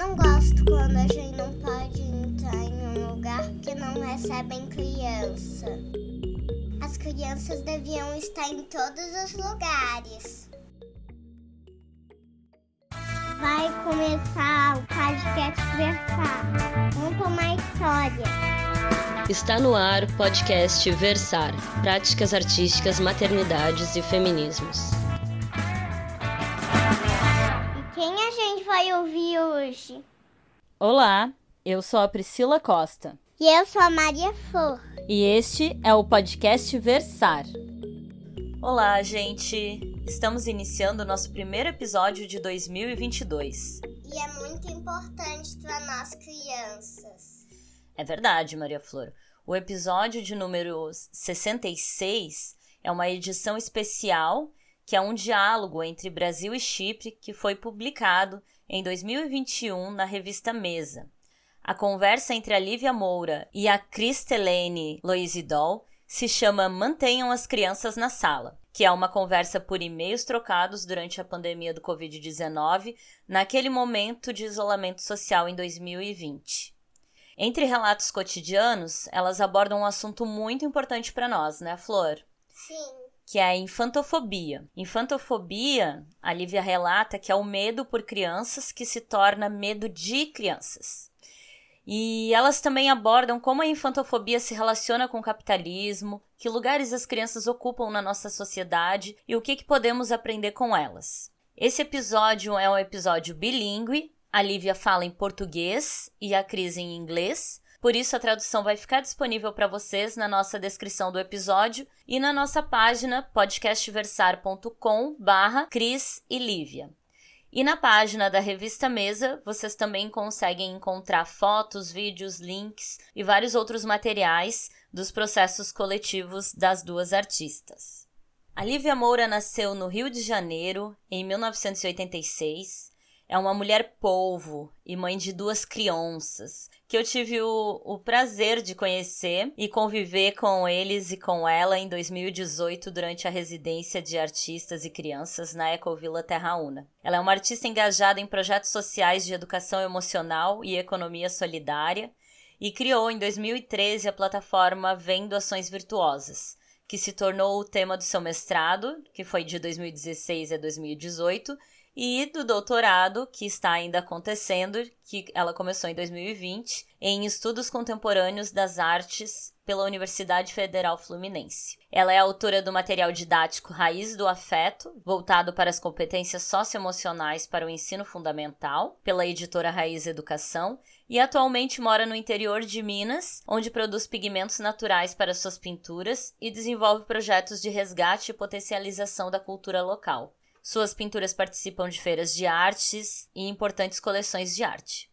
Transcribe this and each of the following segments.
não gosto quando a gente não pode entrar em um lugar que não recebem criança. As crianças deviam estar em todos os lugares. Vai começar o podcast Versar. Conta uma história. Está no ar o podcast Versar Práticas Artísticas, Maternidades e Feminismos. Vai ouvir hoje? Olá, eu sou a Priscila Costa E eu sou a Maria Flor. e este é o podcast Versar. Olá, gente! Estamos iniciando o nosso primeiro episódio de 2022. E é muito importante para nós crianças. É verdade, Maria Flor. O episódio de número 66 é uma edição especial que é um diálogo entre Brasil e Chipre que foi publicado em 2021 na revista Mesa. A conversa entre a Lívia Moura e a Cristelene Loisidol se chama Mantenham as Crianças na Sala, que é uma conversa por e-mails trocados durante a pandemia do Covid-19, naquele momento de isolamento social em 2020. Entre relatos cotidianos, elas abordam um assunto muito importante para nós, né, Flor? Sim. Que é a infantofobia. Infantofobia, a Lívia relata que é o medo por crianças que se torna medo de crianças. E elas também abordam como a infantofobia se relaciona com o capitalismo, que lugares as crianças ocupam na nossa sociedade e o que, que podemos aprender com elas. Esse episódio é um episódio bilíngue, a Lívia fala em português e a Cris em inglês, por isso, a tradução vai ficar disponível para vocês na nossa descrição do episódio e na nossa página podcastversar.com barra Cris e Lívia. E na página da revista Mesa, vocês também conseguem encontrar fotos, vídeos, links e vários outros materiais dos processos coletivos das duas artistas. A Lívia Moura nasceu no Rio de Janeiro em 1986 é uma mulher polvo e mãe de duas crianças, que eu tive o, o, prazer de conhecer e conviver com eles e com ela em 2018 durante a residência de artistas e crianças na Ecovila Terra Una. Ela é uma artista engajada em projetos sociais de educação emocional e economia solidária e criou em 2013 a plataforma Vendo Ações Virtuosas, que se tornou o tema do seu mestrado, que foi de 2016 a 2018, e do doutorado, que está ainda acontecendo, que ela começou em 2020, em Estudos Contemporâneos das Artes pela Universidade Federal Fluminense. Ela é autora do material didático Raiz do Afeto, voltado para as competências socioemocionais para o ensino fundamental, pela editora Raiz Educação, e atualmente mora no interior de Minas, onde produz pigmentos naturais para suas pinturas e desenvolve projetos de resgate e potencialização da cultura local. Suas pinturas participam de feiras de artes e importantes coleções de arte.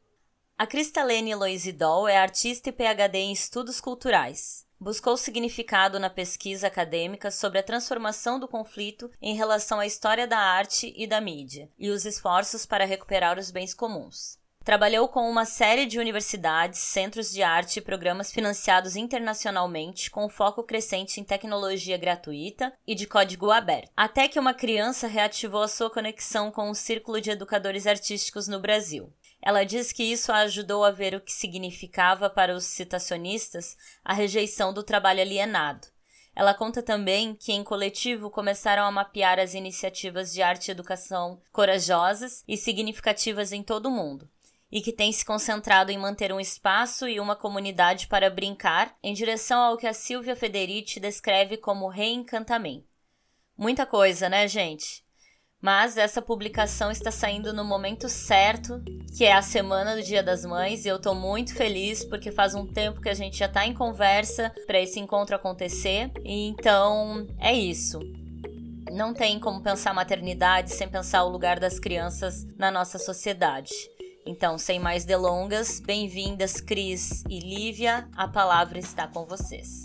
A Cristalene Loisidol é artista e PhD em estudos culturais. Buscou significado na pesquisa acadêmica sobre a transformação do conflito em relação à história da arte e da mídia e os esforços para recuperar os bens comuns. Trabalhou com uma série de universidades, centros de arte e programas financiados internacionalmente com foco crescente em tecnologia gratuita e de código aberto, até que uma criança reativou a sua conexão com o círculo de educadores artísticos no Brasil. Ela diz que isso a ajudou a ver o que significava para os citacionistas a rejeição do trabalho alienado. Ela conta também que, em coletivo, começaram a mapear as iniciativas de arte e educação corajosas e significativas em todo o mundo e que tem se concentrado em manter um espaço e uma comunidade para brincar em direção ao que a Silvia Federici descreve como reencantamento. Muita coisa, né, gente? Mas essa publicação está saindo no momento certo, que é a semana do Dia das Mães, e eu tô muito feliz porque faz um tempo que a gente já tá em conversa para esse encontro acontecer. Então, é isso. Não tem como pensar maternidade sem pensar o lugar das crianças na nossa sociedade. Então, sem mais delongas, bem-vindas Cris e Lívia, a palavra está com vocês.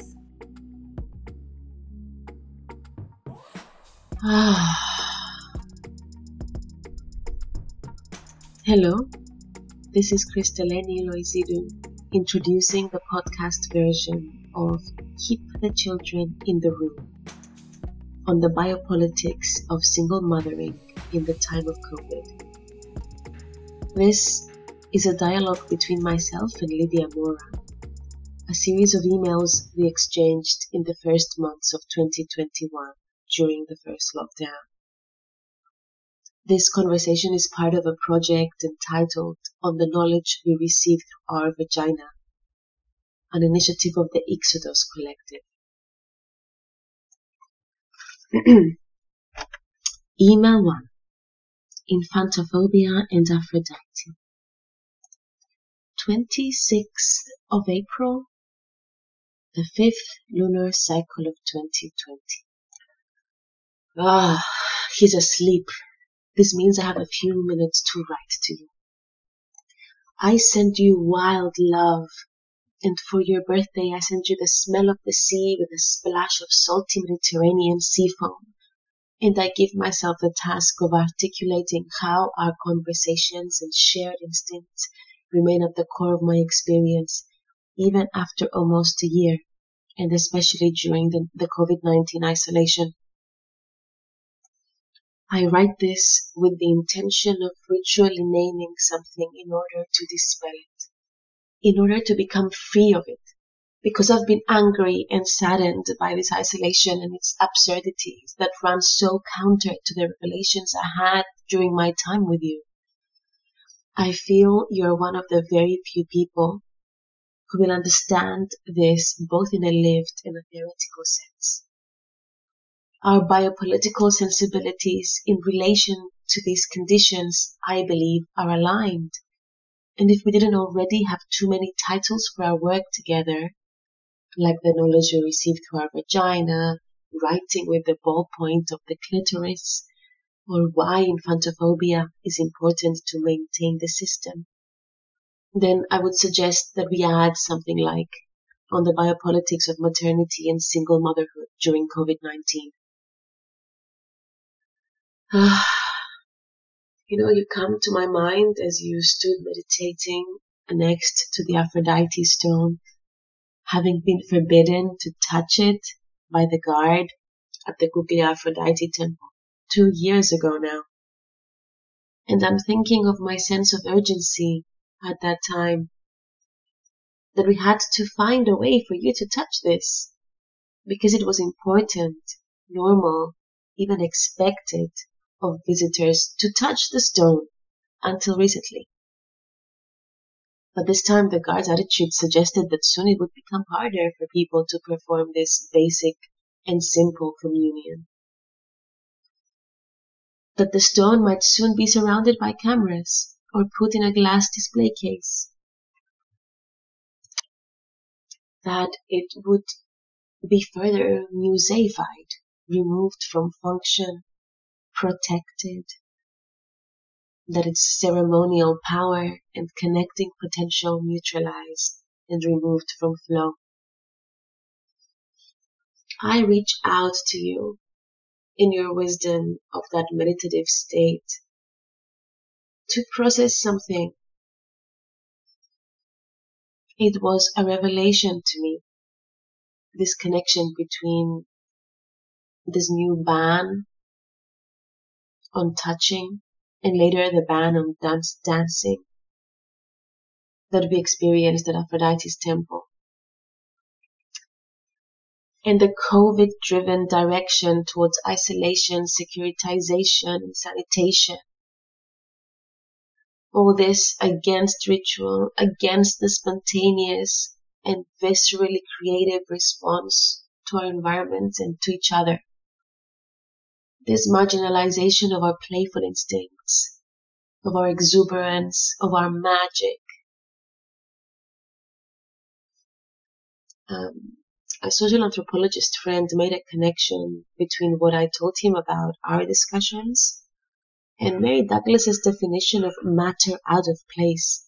Ah. Hello, this is Kristaleni Loizidu introducing the podcast version of Keep the Children in the Room on the biopolitics of single mothering in the time of COVID. This is a dialogue between myself and Lydia Mora, a series of emails we exchanged in the first months of 2021 during the first lockdown. This conversation is part of a project entitled On the Knowledge We Receive Through Our Vagina, an initiative of the Ixodos Collective. Email 1 Infantophobia and Aphrodite. 26th of April, the fifth lunar cycle of 2020. Ah, he's asleep. This means I have a few minutes to write to you. I send you wild love, and for your birthday I send you the smell of the sea with a splash of salty Mediterranean sea foam. And I give myself the task of articulating how our conversations and shared instincts remain at the core of my experience, even after almost a year, and especially during the, the COVID 19 isolation. I write this with the intention of ritually naming something in order to dispel it, in order to become free of it, because I've been angry and saddened by this isolation and its absurdities that run so counter to the revelations I had during my time with you. I feel you're one of the very few people who will understand this both in a lived and a theoretical sense our biopolitical sensibilities in relation to these conditions, I believe, are aligned. And if we didn't already have too many titles for our work together, like the knowledge you receive through our vagina, writing with the ballpoint of the clitoris, or why infantophobia is important to maintain the system, then I would suggest that we add something like on the biopolitics of maternity and single motherhood during COVID-19. you know, you come to my mind as you stood meditating next to the Aphrodite stone, having been forbidden to touch it by the guard at the Kukli Aphrodite temple two years ago now. And I'm thinking of my sense of urgency at that time that we had to find a way for you to touch this because it was important, normal, even expected of visitors to touch the stone until recently. But this time the guard's attitude suggested that soon it would become harder for people to perform this basic and simple communion. That the stone might soon be surrounded by cameras or put in a glass display case. That it would be further museified, removed from function protected, that its ceremonial power and connecting potential neutralized and removed from flow. I reach out to you in your wisdom of that meditative state to process something. It was a revelation to me, this connection between this new ban on touching, and later the ban on dance dancing that we experienced at Aphrodite's temple. And the COVID driven direction towards isolation, securitization, and sanitation. All this against ritual, against the spontaneous and viscerally creative response to our environment and to each other this marginalization of our playful instincts, of our exuberance, of our magic. Um, a social anthropologist friend made a connection between what I told him about our discussions and Mary Douglas's definition of matter out of place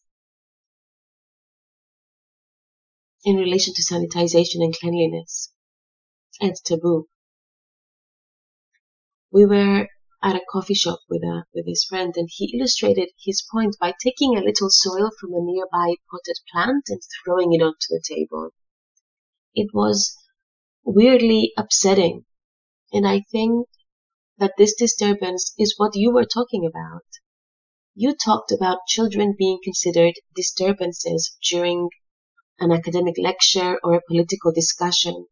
in relation to sanitization and cleanliness. And taboo we were at a coffee shop with a with his friend and he illustrated his point by taking a little soil from a nearby potted plant and throwing it onto the table. It was weirdly upsetting and I think that this disturbance is what you were talking about. you talked about children being considered disturbances during an academic lecture or a political discussion,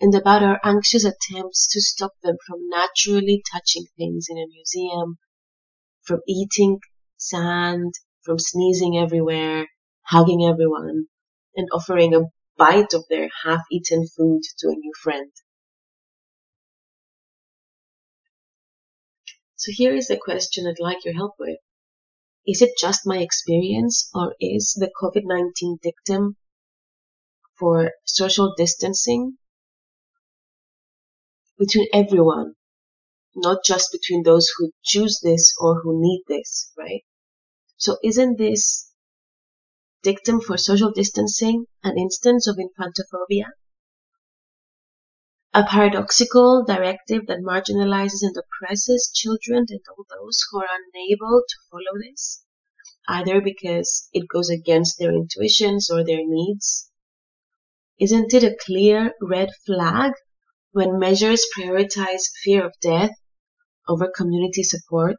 and about our anxious attempts to stop them from naturally touching things in a museum, from eating sand, from sneezing everywhere, hugging everyone, and offering a bite of their half eaten food to a new friend. So here is a question I'd like your help with. Is it just my experience or is the COVID-19 dictum for social distancing between everyone, not just between those who choose this or who need this, right? So isn't this dictum for social distancing an instance of infantophobia? A paradoxical directive that marginalizes and oppresses children and all those who are unable to follow this, either because it goes against their intuitions or their needs. Isn't it a clear red flag when measures prioritize fear of death over community support?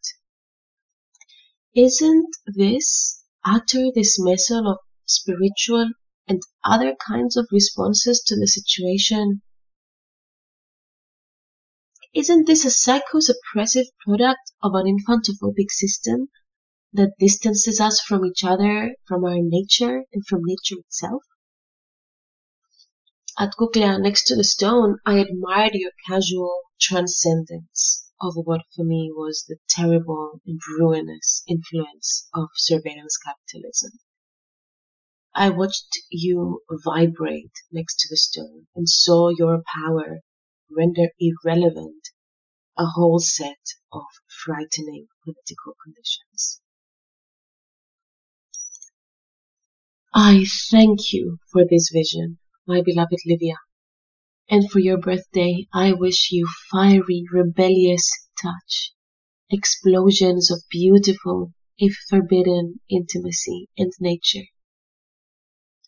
Isn't this utter dismissal of spiritual and other kinds of responses to the situation isn't this a psychosuppressive product of an infantophobic system that distances us from each other, from our nature, and from nature itself? At Kuklea, next to the stone, I admired your casual transcendence of what for me was the terrible and ruinous influence of surveillance capitalism. I watched you vibrate next to the stone and saw your power render irrelevant a whole set of frightening political conditions. I thank you for this vision, my beloved Livia, and for your birthday I wish you fiery, rebellious touch, explosions of beautiful, if forbidden, intimacy and nature.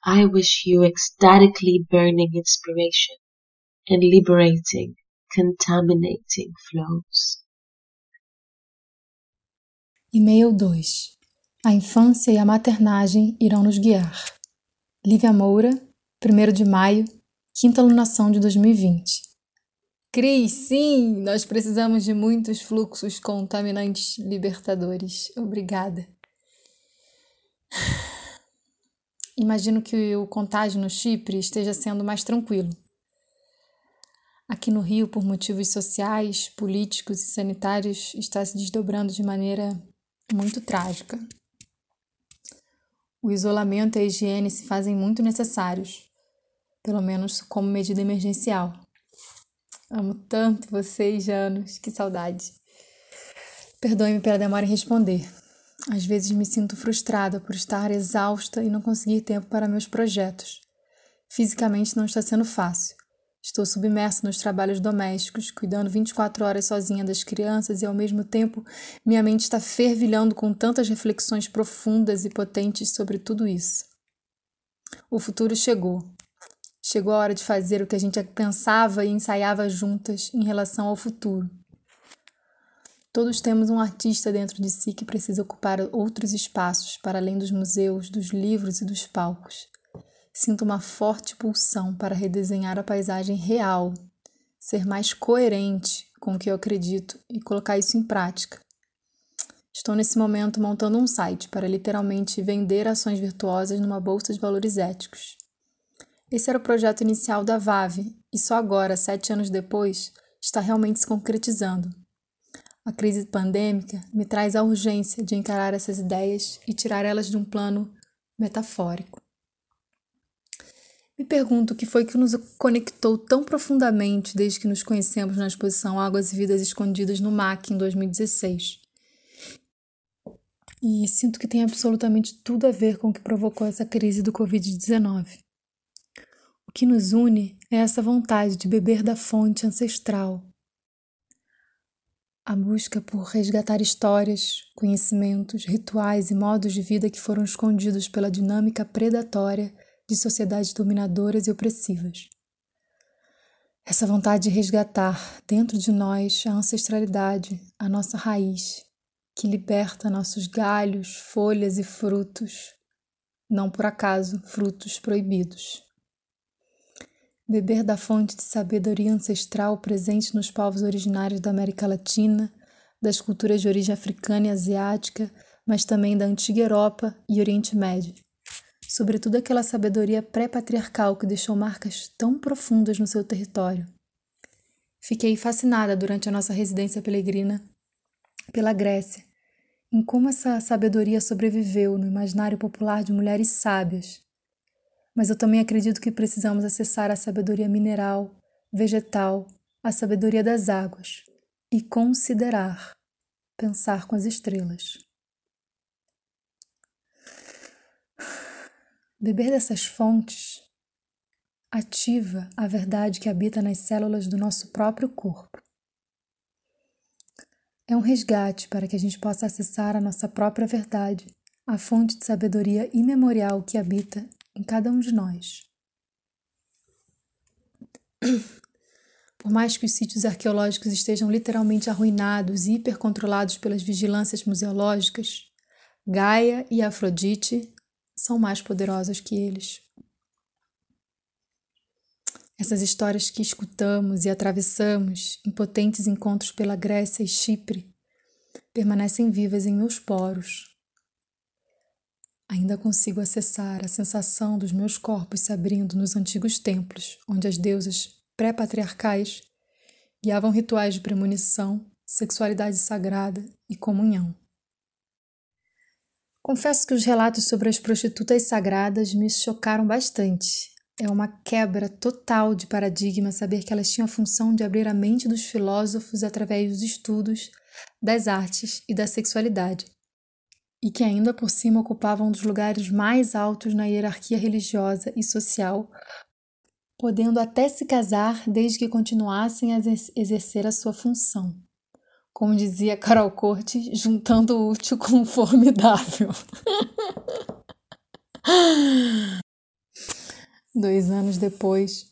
I wish you ecstatically burning inspiration and liberating, contaminating flows. E-mail 2. A infância e a maternagem irão nos guiar. Lívia Moura, 1 de maio, quinta alunação de 2020. Cris, sim, nós precisamos de muitos fluxos contaminantes libertadores. Obrigada. Imagino que o contágio no Chipre esteja sendo mais tranquilo. Aqui no Rio, por motivos sociais, políticos e sanitários, está se desdobrando de maneira muito trágica. O isolamento e a higiene se fazem muito necessários, pelo menos como medida emergencial. Amo tanto vocês, Janos, que saudade. Perdoe-me pela demora em responder. Às vezes me sinto frustrada por estar exausta e não conseguir tempo para meus projetos. Fisicamente não está sendo fácil. Estou submersa nos trabalhos domésticos, cuidando 24 horas sozinha das crianças e, ao mesmo tempo, minha mente está fervilhando com tantas reflexões profundas e potentes sobre tudo isso. O futuro chegou. Chegou a hora de fazer o que a gente pensava e ensaiava juntas em relação ao futuro. Todos temos um artista dentro de si que precisa ocupar outros espaços para além dos museus, dos livros e dos palcos. Sinto uma forte pulsão para redesenhar a paisagem real, ser mais coerente com o que eu acredito e colocar isso em prática. Estou nesse momento montando um site para literalmente vender ações virtuosas numa bolsa de valores éticos. Esse era o projeto inicial da VAV e só agora, sete anos depois, está realmente se concretizando. A crise pandêmica me traz a urgência de encarar essas ideias e tirar elas de um plano metafórico. Me pergunto o que foi que nos conectou tão profundamente desde que nos conhecemos na exposição Águas e Vidas Escondidas no MAC em 2016. E sinto que tem absolutamente tudo a ver com o que provocou essa crise do Covid-19. O que nos une é essa vontade de beber da fonte ancestral. A busca por resgatar histórias, conhecimentos, rituais e modos de vida que foram escondidos pela dinâmica predatória de sociedades dominadoras e opressivas. Essa vontade de resgatar dentro de nós a ancestralidade, a nossa raiz, que liberta nossos galhos, folhas e frutos, não por acaso frutos proibidos. Beber da fonte de sabedoria ancestral presente nos povos originários da América Latina, das culturas de origem africana e asiática, mas também da antiga Europa e Oriente Médio. Sobretudo aquela sabedoria pré-patriarcal que deixou marcas tão profundas no seu território. Fiquei fascinada durante a nossa residência peregrina pela Grécia, em como essa sabedoria sobreviveu no imaginário popular de mulheres sábias. Mas eu também acredito que precisamos acessar a sabedoria mineral, vegetal, a sabedoria das águas e considerar, pensar com as estrelas. Beber dessas fontes ativa a verdade que habita nas células do nosso próprio corpo. É um resgate para que a gente possa acessar a nossa própria verdade, a fonte de sabedoria imemorial que habita em cada um de nós. Por mais que os sítios arqueológicos estejam literalmente arruinados e hipercontrolados pelas vigilâncias museológicas, Gaia e Afrodite são mais poderosas que eles. Essas histórias que escutamos e atravessamos em potentes encontros pela Grécia e Chipre permanecem vivas em meus poros. Ainda consigo acessar a sensação dos meus corpos se abrindo nos antigos templos, onde as deusas pré-patriarcais guiavam rituais de premonição, sexualidade sagrada e comunhão. Confesso que os relatos sobre as prostitutas sagradas me chocaram bastante. É uma quebra total de paradigma saber que elas tinham a função de abrir a mente dos filósofos através dos estudos das artes e da sexualidade, e que ainda por cima ocupavam um dos lugares mais altos na hierarquia religiosa e social, podendo até se casar desde que continuassem a exercer a sua função. Como dizia Carol Corte, juntando o útil com o formidável. Dois anos depois,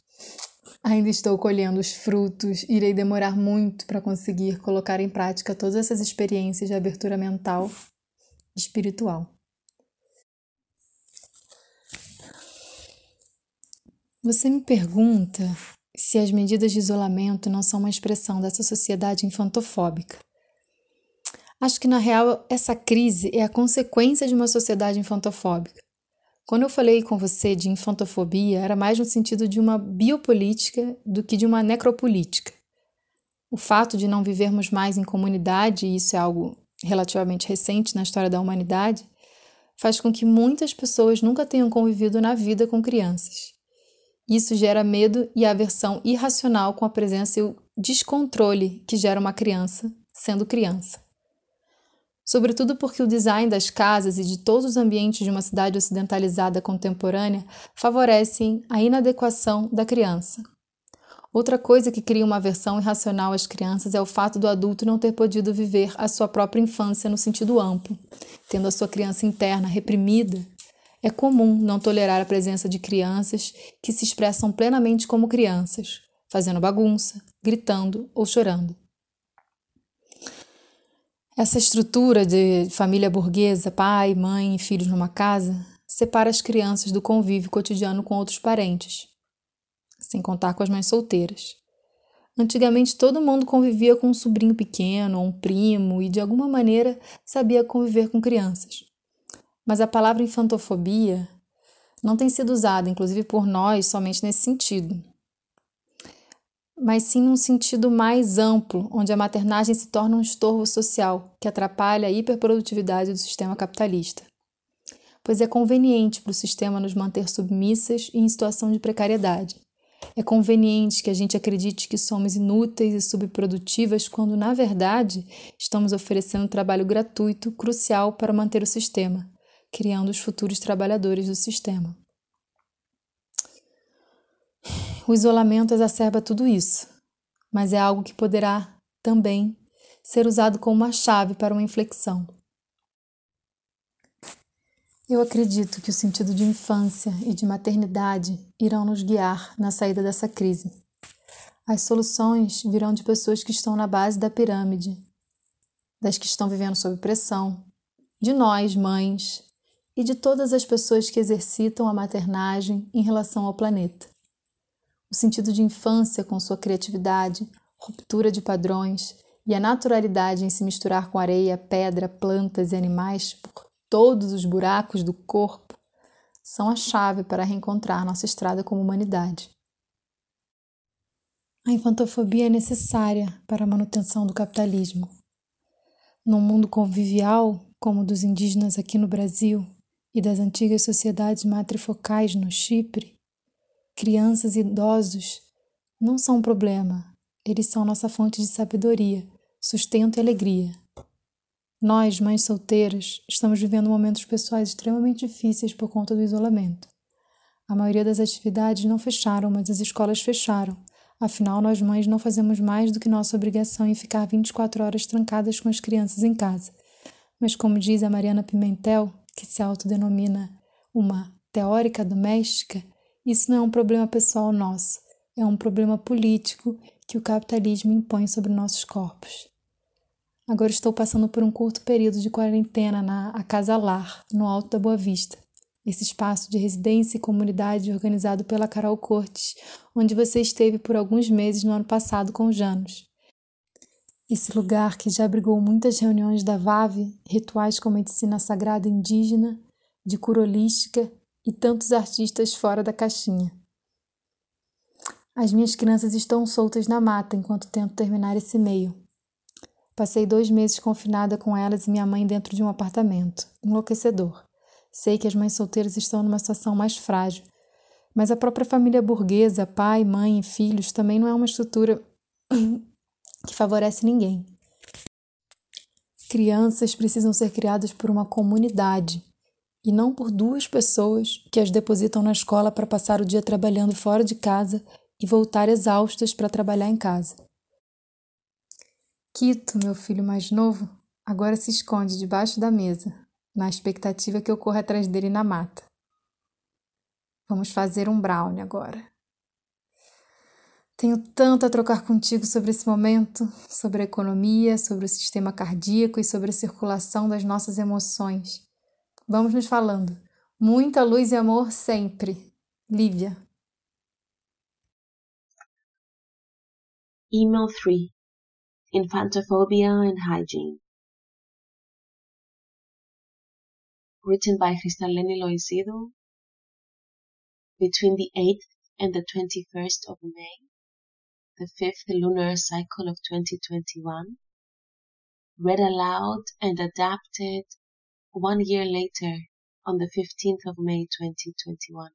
ainda estou colhendo os frutos, irei demorar muito para conseguir colocar em prática todas essas experiências de abertura mental espiritual. Você me pergunta se as medidas de isolamento não são uma expressão dessa sociedade infantofóbica. Acho que, na real, essa crise é a consequência de uma sociedade infantofóbica. Quando eu falei com você de infantofobia, era mais no sentido de uma biopolítica do que de uma necropolítica. O fato de não vivermos mais em comunidade, e isso é algo relativamente recente na história da humanidade, faz com que muitas pessoas nunca tenham convivido na vida com crianças. Isso gera medo e aversão irracional com a presença e o descontrole que gera uma criança sendo criança. Sobretudo porque o design das casas e de todos os ambientes de uma cidade ocidentalizada contemporânea favorecem a inadequação da criança. Outra coisa que cria uma aversão irracional às crianças é o fato do adulto não ter podido viver a sua própria infância no sentido amplo, tendo a sua criança interna reprimida é comum não tolerar a presença de crianças que se expressam plenamente como crianças, fazendo bagunça, gritando ou chorando. Essa estrutura de família burguesa, pai, mãe e filhos numa casa, separa as crianças do convívio cotidiano com outros parentes, sem contar com as mães solteiras. Antigamente todo mundo convivia com um sobrinho pequeno ou um primo e de alguma maneira sabia conviver com crianças. Mas a palavra infantofobia não tem sido usada, inclusive por nós, somente nesse sentido. Mas sim num sentido mais amplo, onde a maternagem se torna um estorvo social que atrapalha a hiperprodutividade do sistema capitalista. Pois é conveniente para o sistema nos manter submissas e em situação de precariedade. É conveniente que a gente acredite que somos inúteis e subprodutivas quando, na verdade, estamos oferecendo trabalho gratuito crucial para manter o sistema, criando os futuros trabalhadores do sistema. O isolamento exacerba tudo isso, mas é algo que poderá também ser usado como uma chave para uma inflexão. Eu acredito que o sentido de infância e de maternidade irão nos guiar na saída dessa crise. As soluções virão de pessoas que estão na base da pirâmide, das que estão vivendo sob pressão, de nós, mães, e de todas as pessoas que exercitam a maternagem em relação ao planeta. O sentido de infância, com sua criatividade, ruptura de padrões e a naturalidade em se misturar com areia, pedra, plantas e animais todos os buracos do corpo, são a chave para reencontrar nossa estrada como humanidade. A infantofobia é necessária para a manutenção do capitalismo. Num mundo convivial, como o dos indígenas aqui no Brasil e das antigas sociedades matrifocais no Chipre, crianças e idosos não são um problema, eles são nossa fonte de sabedoria, sustento e alegria. Nós, mães solteiras, estamos vivendo momentos pessoais extremamente difíceis por conta do isolamento. A maioria das atividades não fecharam, mas as escolas fecharam. Afinal, nós mães não fazemos mais do que nossa obrigação em ficar 24 horas trancadas com as crianças em casa. Mas, como diz a Mariana Pimentel, que se autodenomina uma teórica doméstica, isso não é um problema pessoal nosso, é um problema político que o capitalismo impõe sobre nossos corpos. Agora estou passando por um curto período de quarentena na A Casa Lar, no Alto da Boa Vista. Esse espaço de residência e comunidade organizado pela Carol Cortes, onde você esteve por alguns meses no ano passado com Janos. Esse lugar que já abrigou muitas reuniões da VAV, rituais com medicina sagrada indígena, de cura holística e tantos artistas fora da caixinha. As minhas crianças estão soltas na mata enquanto tento terminar esse e-mail. Passei dois meses confinada com elas e minha mãe dentro de um apartamento. Enlouquecedor. Sei que as mães solteiras estão numa situação mais frágil, mas a própria família burguesa, pai, mãe e filhos, também não é uma estrutura que favorece ninguém. Crianças precisam ser criadas por uma comunidade e não por duas pessoas que as depositam na escola para passar o dia trabalhando fora de casa e voltar exaustas para trabalhar em casa. Quito, meu filho mais novo, agora se esconde debaixo da mesa, na expectativa que eu corra atrás dele na mata. Vamos fazer um brownie agora. Tenho tanto a trocar contigo sobre esse momento, sobre a economia, sobre o sistema cardíaco e sobre a circulação das nossas emoções. Vamos nos falando. Muita luz e amor sempre. Lívia. Email 3 Infantophobia and Hygiene. Written by Cristaleni Loisido between the 8th and the 21st of May, the fifth lunar cycle of 2021. Read aloud and adapted one year later on the 15th of May 2021.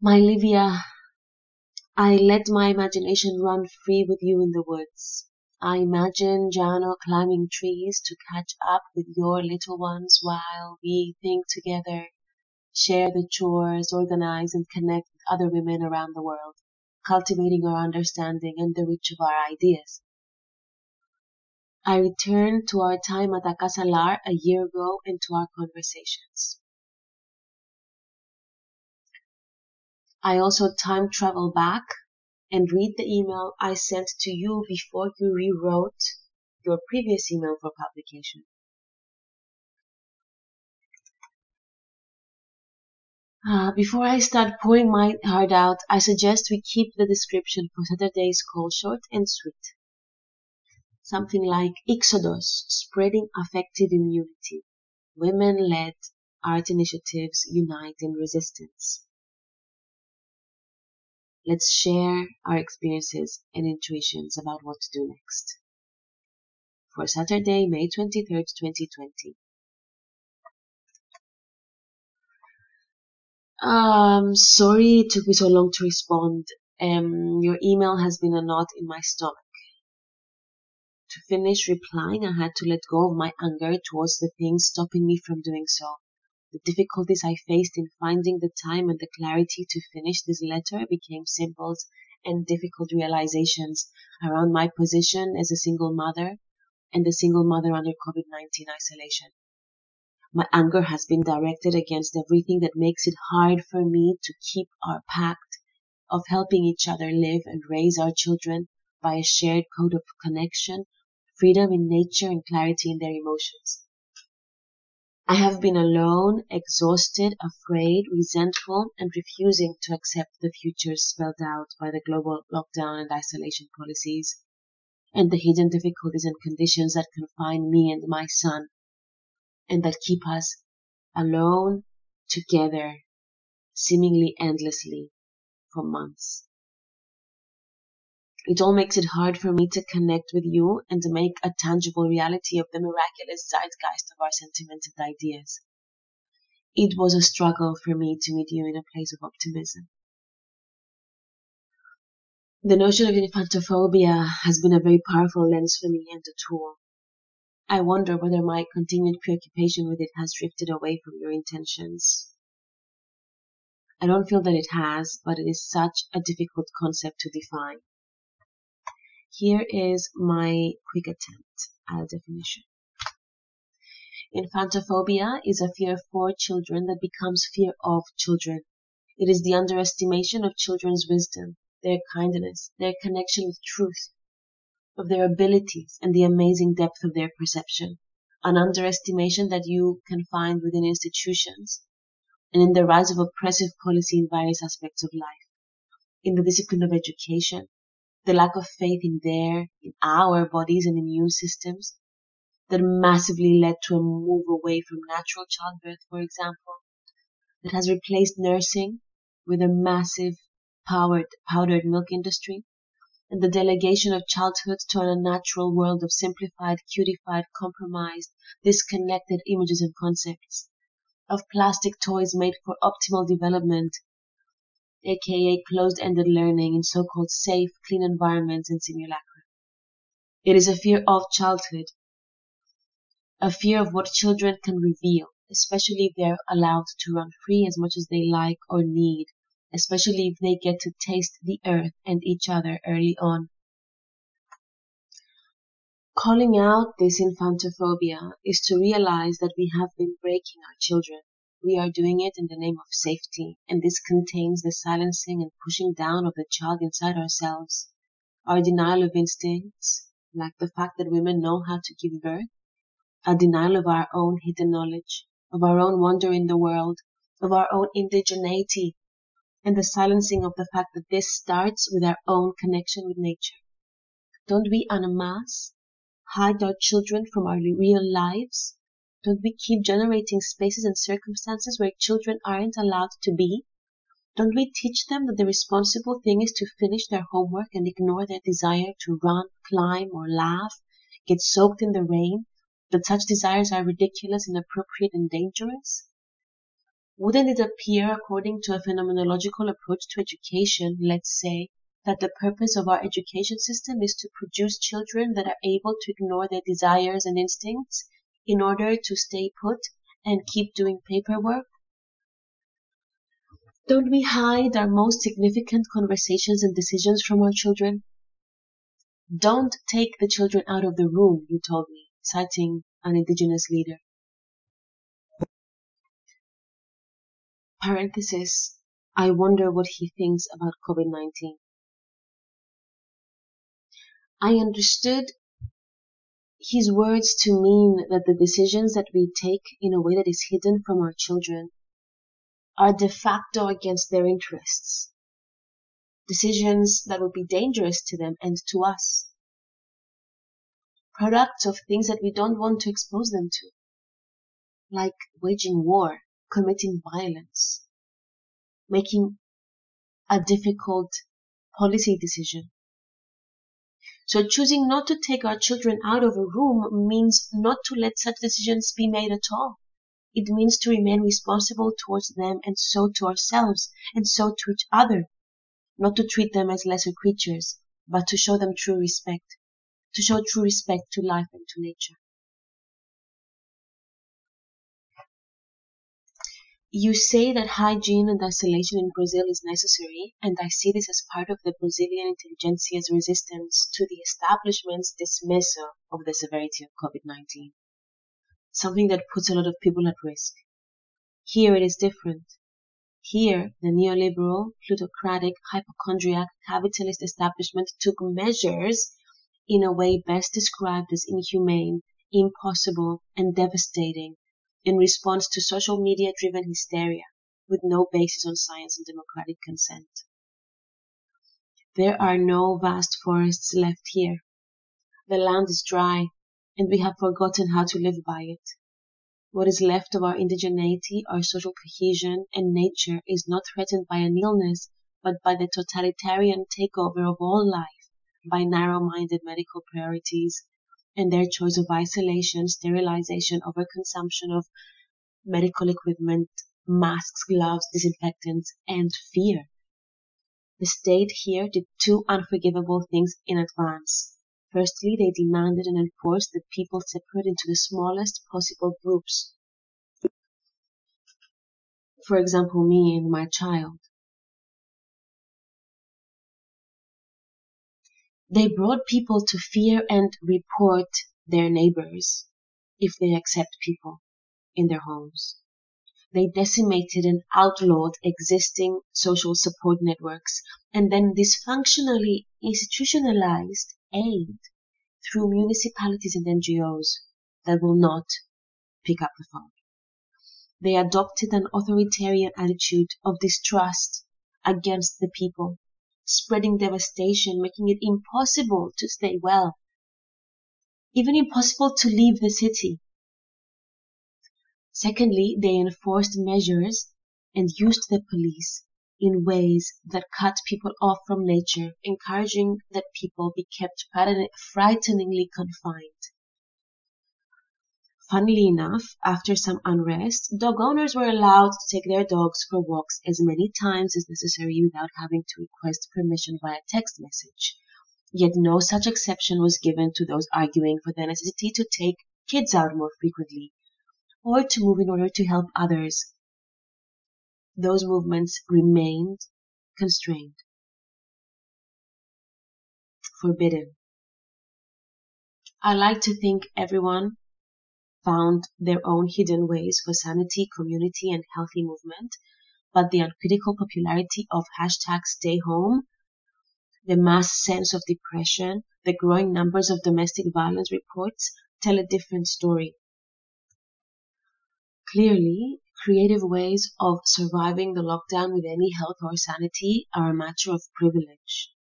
My Livia, I let my imagination run free with you in the woods. I imagine Jano climbing trees to catch up with your little ones while we think together, share the chores, organize and connect with other women around the world, cultivating our understanding and the reach of our ideas. I returned to our time at Akasalar a year ago and to our conversations. I also time travel back and read the email I sent to you before you rewrote your previous email for publication. Uh, before I start pouring my heart out, I suggest we keep the description for Saturday's call short and sweet. Something like Exodus, spreading affective immunity. Women-led art initiatives unite in resistance. Let's share our experiences and intuitions about what to do next. For Saturday, May 23rd, 2020. Um, sorry it took me so long to respond. Um, your email has been a knot in my stomach. To finish replying, I had to let go of my anger towards the thing stopping me from doing so. The difficulties I faced in finding the time and the clarity to finish this letter became simple and difficult realizations around my position as a single mother and a single mother under COVID-19 isolation. My anger has been directed against everything that makes it hard for me to keep our pact of helping each other live and raise our children by a shared code of connection, freedom in nature, and clarity in their emotions. I have been alone, exhausted, afraid, resentful, and refusing to accept the futures spelled out by the global lockdown and isolation policies, and the hidden difficulties and conditions that confine me and my son, and that keep us alone, together, seemingly endlessly, for months. It all makes it hard for me to connect with you and to make a tangible reality of the miraculous zeitgeist of our sentiments and ideas. It was a struggle for me to meet you in a place of optimism. The notion of infantophobia has been a very powerful lens for me and a tool. I wonder whether my continued preoccupation with it has drifted away from your intentions. I don't feel that it has, but it is such a difficult concept to define. Here is my quick attempt at a definition. Infantophobia is a fear for children that becomes fear of children. It is the underestimation of children's wisdom, their kindness, their connection with truth, of their abilities, and the amazing depth of their perception. An underestimation that you can find within institutions and in the rise of oppressive policy in various aspects of life, in the discipline of education, the lack of faith in their, in our bodies and immune systems that massively led to a move away from natural childbirth, for example, that has replaced nursing with a massive powered powdered milk industry, and the delegation of childhood to an unnatural world of simplified, cutified, compromised, disconnected images and concepts, of plastic toys made for optimal development aka closed-ended learning in so-called safe, clean environments and simulacra. It is a fear of childhood, a fear of what children can reveal, especially if they're allowed to run free as much as they like or need, especially if they get to taste the earth and each other early on. Calling out this infantophobia is to realize that we have been breaking our children we are doing it in the name of safety, and this contains the silencing and pushing down of the child inside ourselves, our denial of instincts, like the fact that women know how to give birth, a denial of our own hidden knowledge, of our own wonder in the world, of our own indigeneity, and the silencing of the fact that this starts with our own connection with nature. Don't we en masse hide our children from our real lives don't we keep generating spaces and circumstances where children aren't allowed to be? Don't we teach them that the responsible thing is to finish their homework and ignore their desire to run, climb, or laugh, get soaked in the rain, that such desires are ridiculous, inappropriate, and dangerous? Wouldn't it appear, according to a phenomenological approach to education, let's say, that the purpose of our education system is to produce children that are able to ignore their desires and instincts in order to stay put and keep doing paperwork? Don't we hide our most significant conversations and decisions from our children? Don't take the children out of the room, you told me, citing an indigenous leader. Parenthesis, I wonder what he thinks about COVID 19. I understood his words to mean that the decisions that we take in a way that is hidden from our children are de facto against their interests. Decisions that would be dangerous to them and to us. Products of things that we don't want to expose them to. Like waging war, committing violence, making a difficult policy decision so choosing not to take our children out of a room means not to let such decisions be made at all. It means to remain responsible towards them and so to ourselves and so to each other. Not to treat them as lesser creatures, but to show them true respect. To show true respect to life and to nature. You say that hygiene and isolation in Brazil is necessary, and I see this as part of the Brazilian intelligentsia's resistance to the establishment's dismissal of the severity of COVID-19. Something that puts a lot of people at risk. Here it is different. Here, the neoliberal, plutocratic, hypochondriac capitalist establishment took measures in a way best described as inhumane, impossible, and devastating in response to social media driven hysteria with no basis on science and democratic consent. There are no vast forests left here. The land is dry, and we have forgotten how to live by it. What is left of our indigeneity, our social cohesion, and nature is not threatened by an illness, but by the totalitarian takeover of all life by narrow minded medical priorities and their choice of isolation, sterilization, overconsumption of medical equipment, masks, gloves, disinfectants, and fear. The state here did two unforgivable things in advance. Firstly, they demanded and enforced that people separate into the smallest possible groups. For example, me and my child. They brought people to fear and report their neighbors if they accept people in their homes. They decimated and outlawed existing social support networks and then dysfunctionally institutionalized aid through municipalities and NGOs that will not pick up the phone. They adopted an authoritarian attitude of distrust against the people spreading devastation, making it impossible to stay well, even impossible to leave the city. Secondly, they enforced measures and used the police in ways that cut people off from nature, encouraging that people be kept frighteningly confined. Funnily enough, after some unrest, dog owners were allowed to take their dogs for walks as many times as necessary without having to request permission via text message. Yet no such exception was given to those arguing for the necessity to take kids out more frequently or to move in order to help others. Those movements remained constrained, forbidden. I like to think everyone found their own hidden ways for sanity, community, and healthy movement, but the uncritical popularity of hashtag stay home, the mass sense of depression, the growing numbers of domestic violence reports tell a different story. Clearly, creative ways of surviving the lockdown with any health or sanity are a matter of privilege.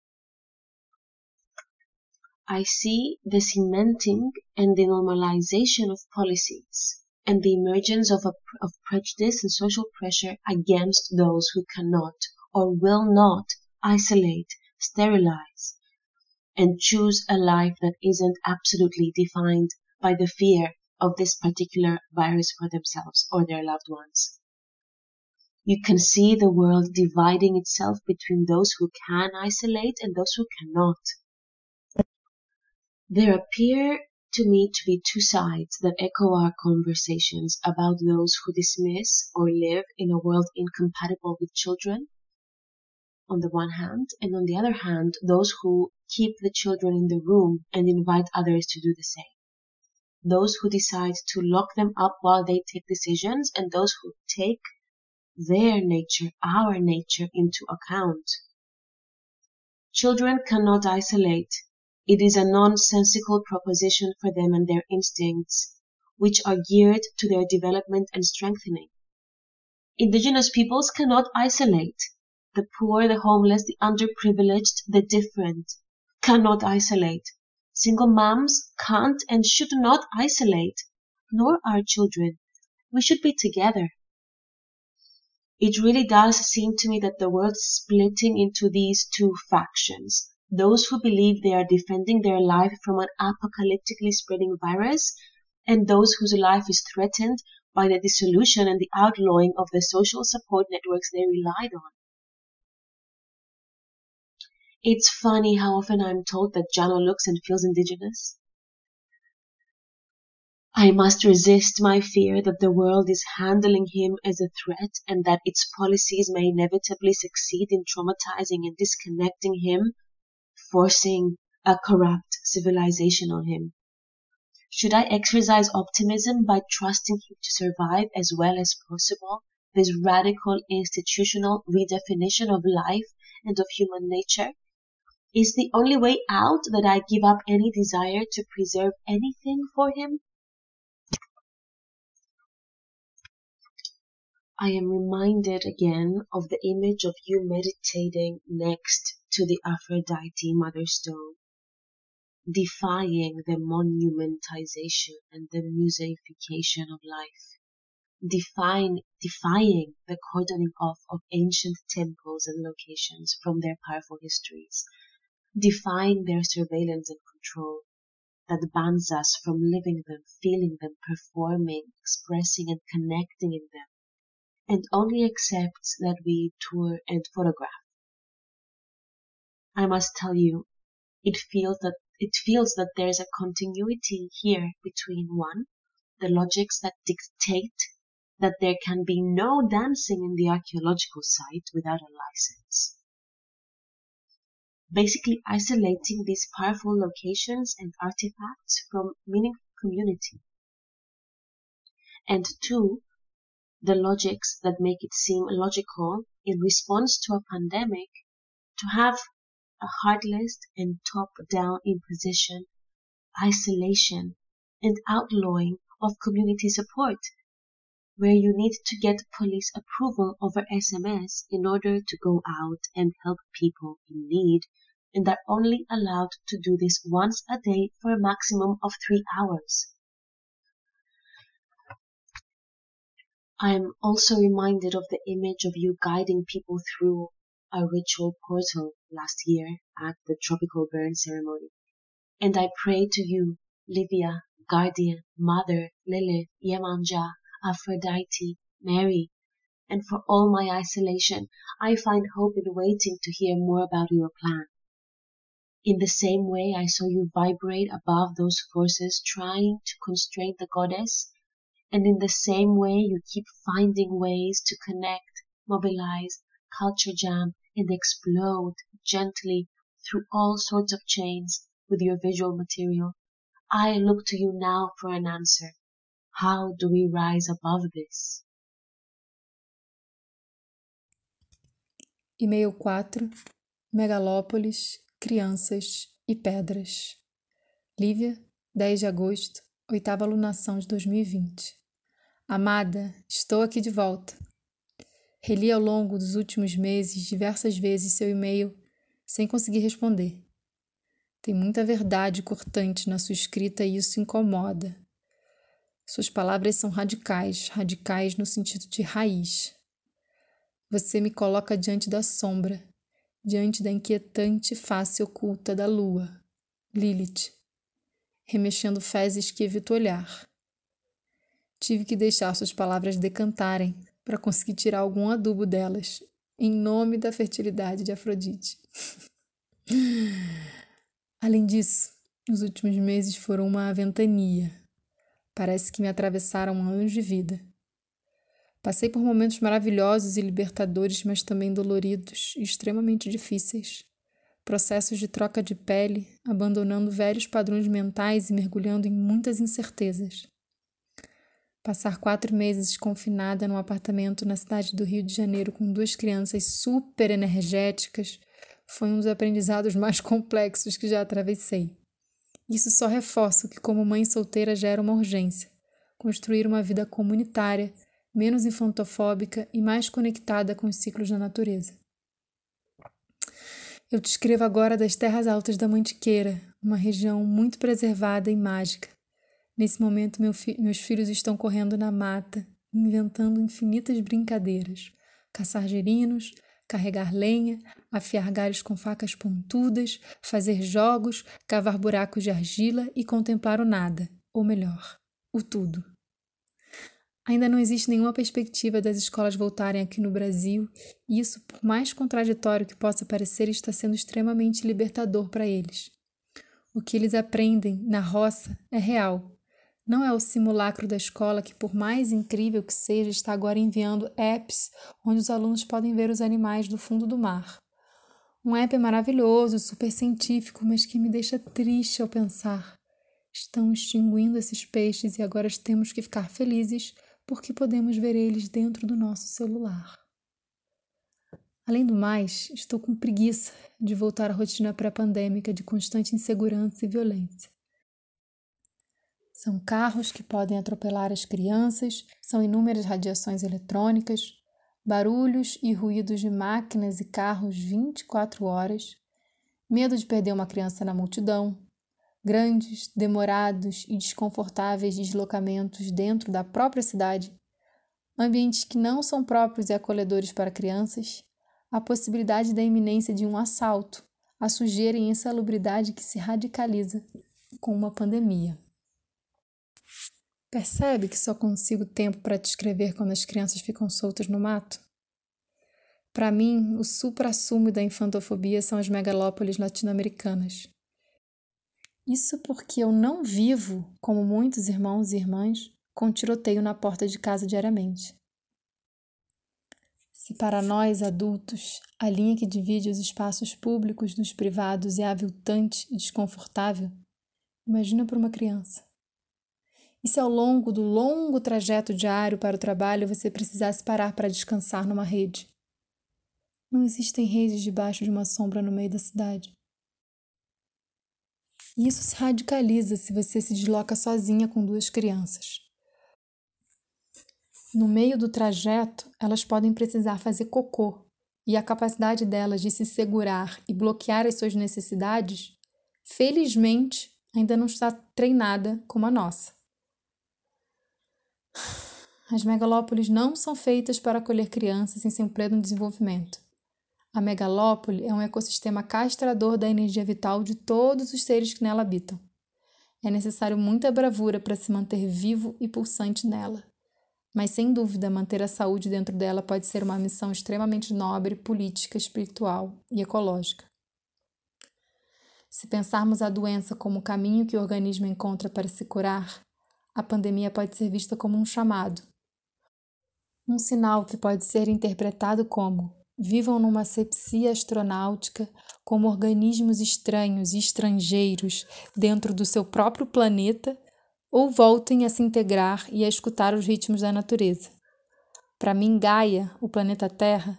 I see the cementing and the normalization of policies and the emergence of, a, of prejudice and social pressure against those who cannot or will not isolate, sterilize, and choose a life that isn't absolutely defined by the fear of this particular virus for themselves or their loved ones. You can see the world dividing itself between those who can isolate and those who cannot. There appear to me to be two sides that echo our conversations about those who dismiss or live in a world incompatible with children, on the one hand, and on the other hand, those who keep the children in the room and invite others to do the same. Those who decide to lock them up while they take decisions, and those who take their nature, our nature, into account. Children cannot isolate it is a nonsensical proposition for them and their instincts, which are geared to their development and strengthening. Indigenous peoples cannot isolate. The poor, the homeless, the underprivileged, the different cannot isolate. Single moms can't and should not isolate, nor our children. We should be together. It really does seem to me that the world is splitting into these two factions those who believe they are defending their life from an apocalyptically spreading virus, and those whose life is threatened by the dissolution and the outlawing of the social support networks they relied on. It's funny how often I'm told that Jano looks and feels indigenous. I must resist my fear that the world is handling him as a threat and that its policies may inevitably succeed in traumatizing and disconnecting him forcing a corrupt civilization on him? Should I exercise optimism by trusting him to survive as well as possible this radical institutional redefinition of life and of human nature? Is the only way out that I give up any desire to preserve anything for him? I am reminded again of the image of you meditating next to the Aphrodite mother stone, defying the monumentization and the museification of life, defying, defying the cordoning off of ancient temples and locations from their powerful histories, defying their surveillance and control that bans us from living them, feeling them, performing, expressing and connecting in them and only accepts that we tour and photograph. I must tell you, it feels that it feels that there's a continuity here between one, the logics that dictate that there can be no dancing in the archaeological site without a license. Basically isolating these powerful locations and artifacts from meaningful community. And two, the logics that make it seem logical in response to a pandemic to have a heartless and top-down imposition, isolation, and outlawing of community support, where you need to get police approval over SMS in order to go out and help people in need, and are only allowed to do this once a day for a maximum of three hours. I am also reminded of the image of you guiding people through a ritual portal last year at the tropical burn ceremony. And I pray to you, Livia, Guardian, Mother, Lilith, Yemanja, Aphrodite, Mary, and for all my isolation, I find hope in waiting to hear more about your plan. In the same way I saw you vibrate above those forces trying to constrain the goddess, and in the same way you keep finding ways to connect, mobilize, culture jam, and explode gently through all sorts of chains with your visual material. I look to you now for an answer. How do we rise above this? E-mail 4 Megalópolis, Crianças e Pedras. Lívia, 10 de agosto, oitava alunação de 2020. Amada, estou aqui de volta. Reli ao longo dos últimos meses diversas vezes seu e-mail sem conseguir responder. Tem muita verdade cortante na sua escrita e isso incomoda. Suas palavras são radicais, radicais no sentido de raiz. Você me coloca diante da sombra, diante da inquietante face oculta da lua, Lilith, remexendo fezes que evito olhar. Tive que deixar suas palavras decantarem para conseguir tirar algum adubo delas, em nome da fertilidade de Afrodite. Além disso, os últimos meses foram uma ventania. Parece que me atravessaram anjo de vida. Passei por momentos maravilhosos e libertadores, mas também doloridos e extremamente difíceis. Processos de troca de pele, abandonando velhos padrões mentais e mergulhando em muitas incertezas. Passar quatro meses confinada num apartamento na cidade do Rio de Janeiro com duas crianças super energéticas foi um dos aprendizados mais complexos que já atravessei. Isso só reforça o que, como mãe solteira, já era uma urgência: construir uma vida comunitária, menos infantofóbica e mais conectada com os ciclos da natureza. Eu te escrevo agora das terras altas da Mantiqueira, uma região muito preservada e mágica, Nesse momento, meu fi meus filhos estão correndo na mata, inventando infinitas brincadeiras: caçar gerinos, carregar lenha, afiar galhos com facas pontudas, fazer jogos, cavar buracos de argila e contemplar o nada, ou melhor, o tudo. Ainda não existe nenhuma perspectiva das escolas voltarem aqui no Brasil, e isso, por mais contraditório que possa parecer, está sendo extremamente libertador para eles. O que eles aprendem na roça é real, não é o simulacro da escola que, por mais incrível que seja, está agora enviando apps onde os alunos podem ver os animais do fundo do mar. Um app maravilhoso, super científico, mas que me deixa triste ao pensar. Estão extinguindo esses peixes e agora temos que ficar felizes porque podemos ver eles dentro do nosso celular. Além do mais, estou com preguiça de voltar à rotina pré-pandêmica de constante insegurança e violência. São carros que podem atropelar as crianças, são inúmeras radiações eletrônicas, barulhos e ruídos de máquinas e carros 24 horas, medo de perder uma criança na multidão, grandes, demorados e desconfortáveis deslocamentos dentro da própria cidade, ambientes que não são próprios e acolhedores para crianças, a possibilidade da iminência de um assalto, a sujeira e insalubridade que se radicaliza com uma pandemia. Percebe que só consigo tempo para descrever quando as crianças ficam soltas no mato? Para mim, o supra-sumo da infantofobia são as megalópolis latino-americanas. Isso porque eu não vivo, como muitos irmãos e irmãs, com tiroteio na porta de casa diariamente. Se para nós adultos a linha que divide os espaços públicos dos privados é aviltante e desconfortável, imagina para uma criança. E se ao longo do longo trajeto diário para o trabalho você precisasse parar para descansar numa rede? Não existem redes debaixo de uma sombra no meio da cidade. E isso se radicaliza se você se desloca sozinha com duas crianças. No meio do trajeto, elas podem precisar fazer cocô, e a capacidade delas de se segurar e bloquear as suas necessidades, felizmente, ainda não está treinada como a nossa. As megalópolis não são feitas para acolher crianças em seu pleno desenvolvimento. A megalópole é um ecossistema castrador da energia vital de todos os seres que nela habitam. É necessário muita bravura para se manter vivo e pulsante nela mas sem dúvida manter a saúde dentro dela pode ser uma missão extremamente nobre, política, espiritual e ecológica. Se pensarmos a doença como o caminho que o organismo encontra para se curar, a pandemia pode ser vista como um chamado. Um sinal que pode ser interpretado como: vivam numa sepsia astronáutica como organismos estranhos e estrangeiros dentro do seu próprio planeta ou voltem a se integrar e a escutar os ritmos da natureza. Para mim, Gaia, o planeta Terra,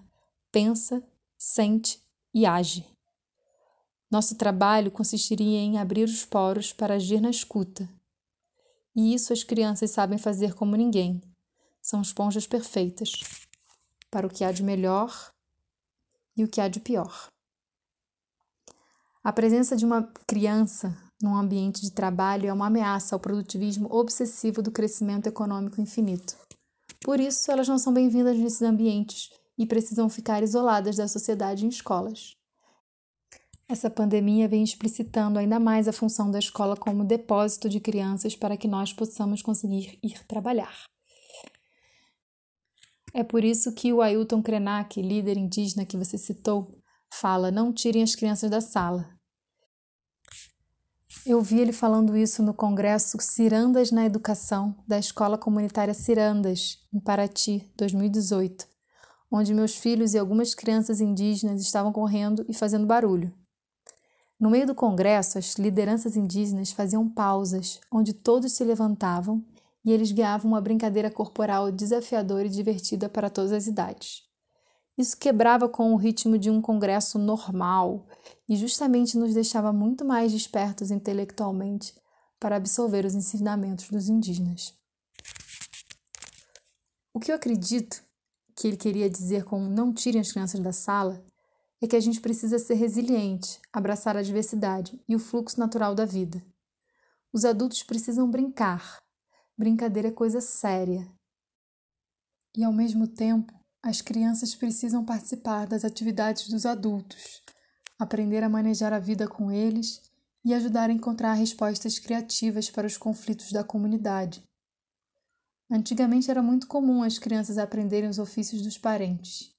pensa, sente e age. Nosso trabalho consistiria em abrir os poros para agir na escuta. E isso as crianças sabem fazer como ninguém. São esponjas perfeitas para o que há de melhor e o que há de pior. A presença de uma criança num ambiente de trabalho é uma ameaça ao produtivismo obsessivo do crescimento econômico infinito. Por isso, elas não são bem-vindas nesses ambientes e precisam ficar isoladas da sociedade em escolas. Essa pandemia vem explicitando ainda mais a função da escola como depósito de crianças para que nós possamos conseguir ir trabalhar. É por isso que o Ailton Krenak, líder indígena que você citou, fala: não tirem as crianças da sala, eu vi ele falando isso no congresso Cirandas na Educação da Escola Comunitária Cirandas, em Paraty, 2018, onde meus filhos e algumas crianças indígenas estavam correndo e fazendo barulho. No meio do congresso, as lideranças indígenas faziam pausas, onde todos se levantavam e eles guiavam uma brincadeira corporal desafiadora e divertida para todas as idades. Isso quebrava com o ritmo de um congresso normal e justamente nos deixava muito mais despertos intelectualmente para absorver os ensinamentos dos indígenas. O que eu acredito que ele queria dizer com não tirem as crianças da sala é que a gente precisa ser resiliente, abraçar a diversidade e o fluxo natural da vida. Os adultos precisam brincar. Brincadeira é coisa séria. E ao mesmo tempo, as crianças precisam participar das atividades dos adultos, aprender a manejar a vida com eles e ajudar a encontrar respostas criativas para os conflitos da comunidade. Antigamente era muito comum as crianças aprenderem os ofícios dos parentes.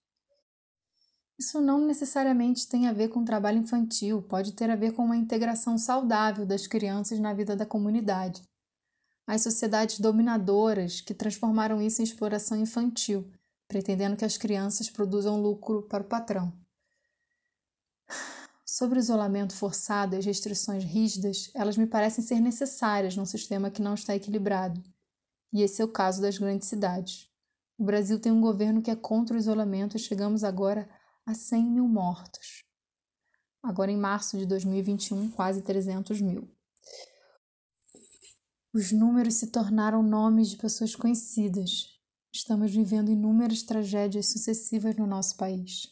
Isso não necessariamente tem a ver com trabalho infantil, pode ter a ver com uma integração saudável das crianças na vida da comunidade. As sociedades dominadoras que transformaram isso em exploração infantil pretendendo que as crianças produzam lucro para o patrão. Sobre o isolamento forçado e as restrições rígidas, elas me parecem ser necessárias num sistema que não está equilibrado. E esse é o caso das grandes cidades. O Brasil tem um governo que é contra o isolamento e chegamos agora a 100 mil mortos. Agora, em março de 2021, quase 300 mil. Os números se tornaram nomes de pessoas conhecidas. Estamos vivendo inúmeras tragédias sucessivas no nosso país.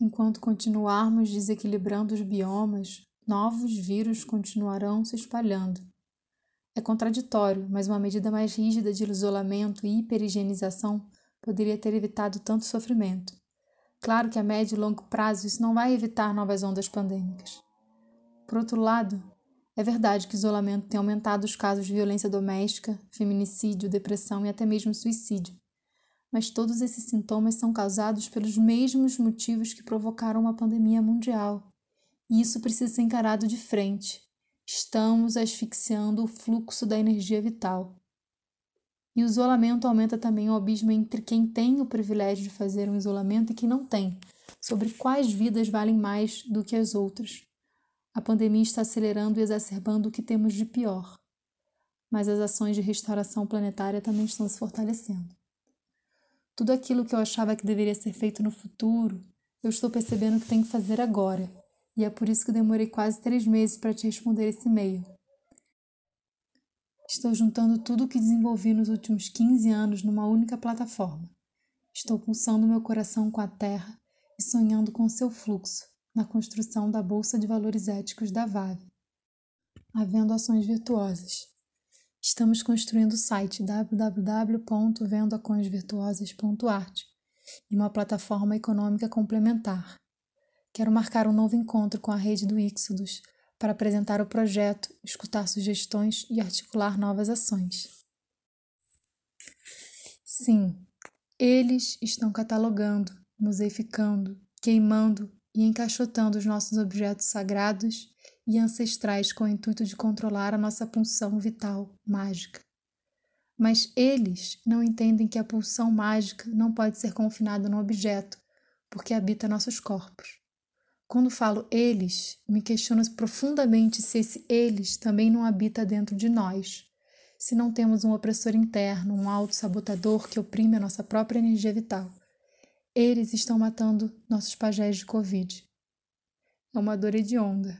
Enquanto continuarmos desequilibrando os biomas, novos vírus continuarão se espalhando. É contraditório, mas uma medida mais rígida de isolamento e hiperigienização poderia ter evitado tanto sofrimento. Claro que a médio e longo prazo isso não vai evitar novas ondas pandêmicas. Por outro lado, é verdade que o isolamento tem aumentado os casos de violência doméstica, feminicídio, depressão e até mesmo suicídio. Mas todos esses sintomas são causados pelos mesmos motivos que provocaram uma pandemia mundial. E isso precisa ser encarado de frente. Estamos asfixiando o fluxo da energia vital. E o isolamento aumenta também o abismo entre quem tem o privilégio de fazer um isolamento e quem não tem, sobre quais vidas valem mais do que as outras. A pandemia está acelerando e exacerbando o que temos de pior, mas as ações de restauração planetária também estão se fortalecendo. Tudo aquilo que eu achava que deveria ser feito no futuro, eu estou percebendo que tenho que fazer agora, e é por isso que demorei quase três meses para te responder esse e-mail. Estou juntando tudo o que desenvolvi nos últimos 15 anos numa única plataforma. Estou pulsando meu coração com a Terra e sonhando com seu fluxo na construção da Bolsa de Valores Éticos da VAV. Havendo ações virtuosas. Estamos construindo o site www.vendoaçõesvirtuosas.art e uma plataforma econômica complementar. Quero marcar um novo encontro com a rede do Ixodos para apresentar o projeto, escutar sugestões e articular novas ações. Sim, eles estão catalogando, museificando, queimando e encaixotando os nossos objetos sagrados e ancestrais com o intuito de controlar a nossa pulsão vital mágica. Mas eles não entendem que a pulsão mágica não pode ser confinada no objeto, porque habita nossos corpos. Quando falo eles, me questiono profundamente se esse eles também não habita dentro de nós. Se não temos um opressor interno, um auto-sabotador que oprime a nossa própria energia vital. Eles estão matando nossos pajés de Covid. É uma dor hedionda.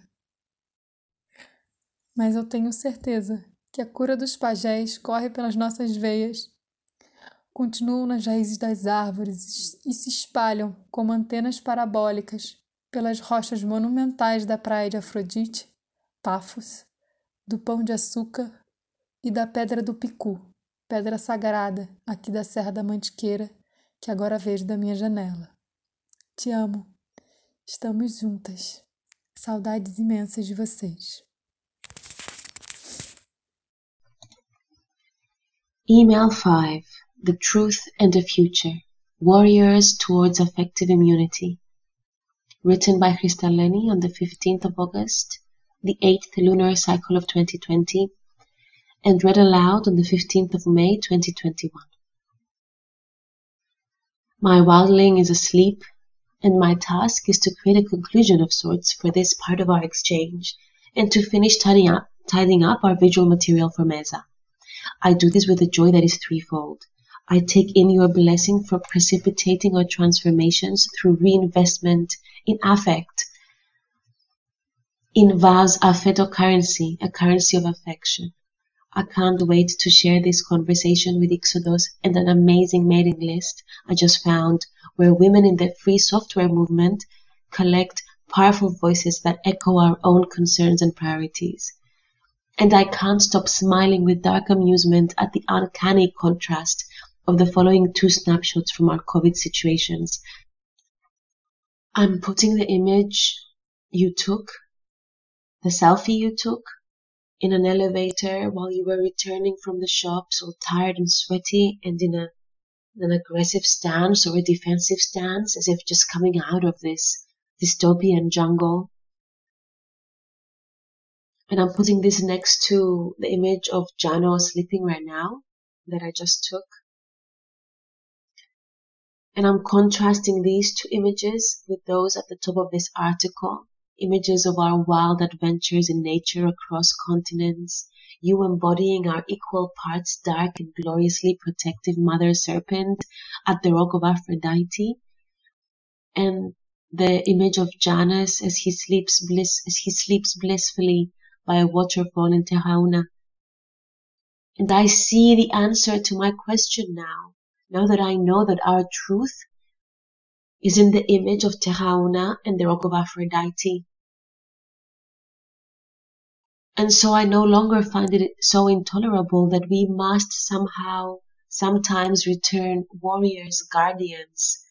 Mas eu tenho certeza que a cura dos pajés corre pelas nossas veias. Continuam nas raízes das árvores e se espalham como antenas parabólicas pelas rochas monumentais da praia de Afrodite, Pafos, do Pão de Açúcar e da Pedra do Picu, pedra sagrada aqui da Serra da Mantiqueira, que agora vejo da minha janela. Te amo. Estamos juntas. Saudades imensas de vocês. Email 5 The Truth and the Future Warriors Towards Effective Immunity written by Lenny on the 15th of August, the 8th lunar cycle of 2020, and read aloud on the 15th of May 2021. My wildling is asleep, and my task is to create a conclusion of sorts for this part of our exchange, and to finish tidying up, tidying up our visual material for Mesa. I do this with a joy that is threefold. I take in your blessing for precipitating our transformations through reinvestment in affect, in vows affetto currency, a currency of affection. I can't wait to share this conversation with Ixodos and an amazing mailing list I just found where women in the free software movement collect powerful voices that echo our own concerns and priorities. And I can't stop smiling with dark amusement at the uncanny contrast of the following two snapshots from our COVID situations. I'm putting the image you took, the selfie you took, in an elevator while you were returning from the shops all tired and sweaty and in a an aggressive stance or a defensive stance as if just coming out of this dystopian jungle. And I'm putting this next to the image of Jano sleeping right now that I just took and I'm contrasting these two images with those at the top of this article. Images of our wild adventures in nature across continents, you embodying our equal parts dark and gloriously protective mother serpent at the rock of Aphrodite, and the image of Janus as he sleeps bliss as he sleeps blissfully by a waterfall in Terrauna. And I see the answer to my question now, now that I know that our truth is in the image of Terrauna and the rock of Aphrodite. And so I no longer find it so intolerable that we must somehow, sometimes return warriors, guardians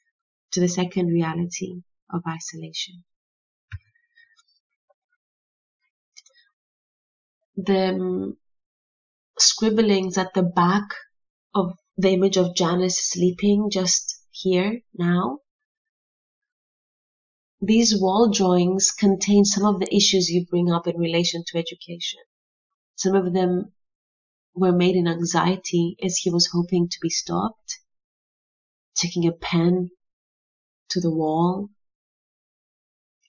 to the second reality of isolation. The um, scribblings at the back of the image of Janice sleeping just here now. These wall drawings contain some of the issues you bring up in relation to education. Some of them were made in anxiety as he was hoping to be stopped, taking a pen to the wall,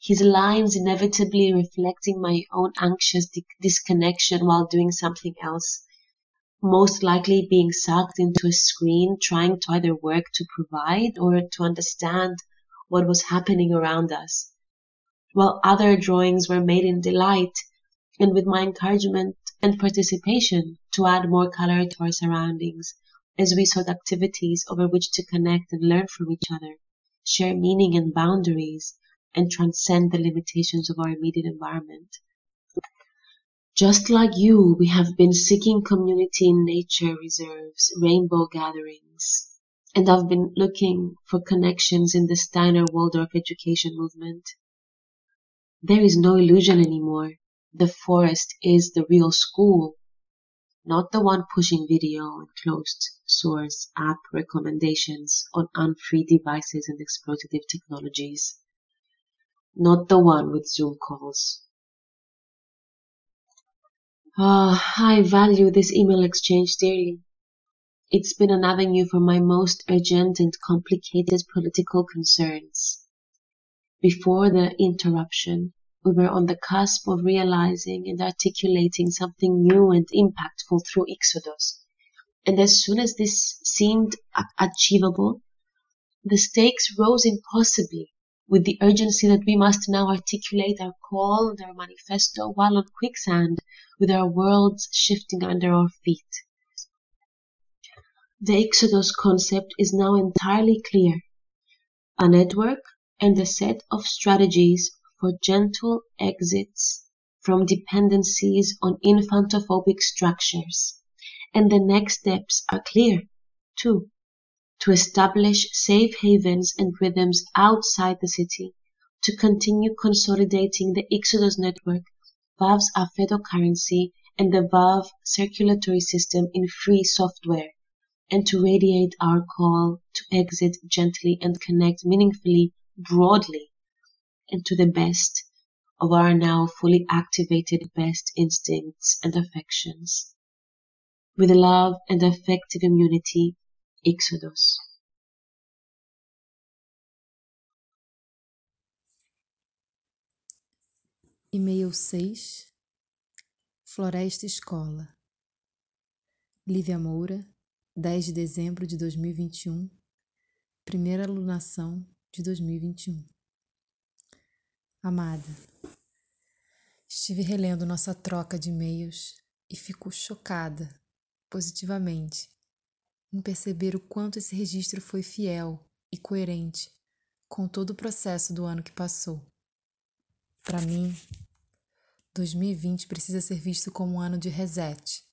his lines inevitably reflecting my own anxious disconnection while doing something else, most likely being sucked into a screen trying to either work to provide or to understand what was happening around us, while other drawings were made in delight and with my encouragement and participation to add more color to our surroundings as we sought activities over which to connect and learn from each other, share meaning and boundaries, and transcend the limitations of our immediate environment. Just like you, we have been seeking community in nature reserves, rainbow gatherings, and I've been looking for connections in the Steiner Waldorf education movement. There is no illusion anymore. The forest is the real school, not the one pushing video and closed source app recommendations on unfree devices and exploitative technologies. Not the one with Zoom calls. Ah, I value this email exchange dearly. It's been an avenue for my most urgent and complicated political concerns. Before the interruption, we were on the cusp of realizing and articulating something new and impactful through Exodus. And as soon as this seemed achievable, the stakes rose impossibly with the urgency that we must now articulate our call and our manifesto while on quicksand with our worlds shifting under our feet. The Exodus concept is now entirely clear: a network and a set of strategies for gentle exits from dependencies on infantophobic structures. And the next steps are clear, too: to establish safe havens and rhythms outside the city, to continue consolidating the Exodus network, Valve's Alfredo currency, and the Valve circulatory system in free software and to radiate our call to exit gently and connect meaningfully broadly and to the best of our now fully activated best instincts and affections. With love and affective immunity, Exodus. E-mail 6 Floresta Escola Lívia Moura 10 de dezembro de 2021, primeira alunação de 2021. Amada, estive relendo nossa troca de e-mails e fico chocada, positivamente, em perceber o quanto esse registro foi fiel e coerente com todo o processo do ano que passou. Para mim, 2020 precisa ser visto como um ano de reset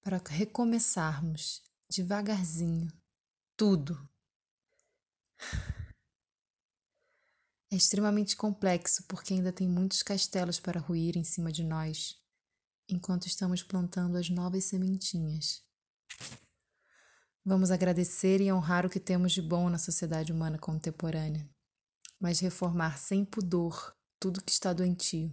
para recomeçarmos devagarzinho tudo. É extremamente complexo porque ainda tem muitos castelos para ruir em cima de nós, enquanto estamos plantando as novas sementinhas. Vamos agradecer e honrar o que temos de bom na sociedade humana contemporânea, mas reformar sem pudor tudo que está doentio.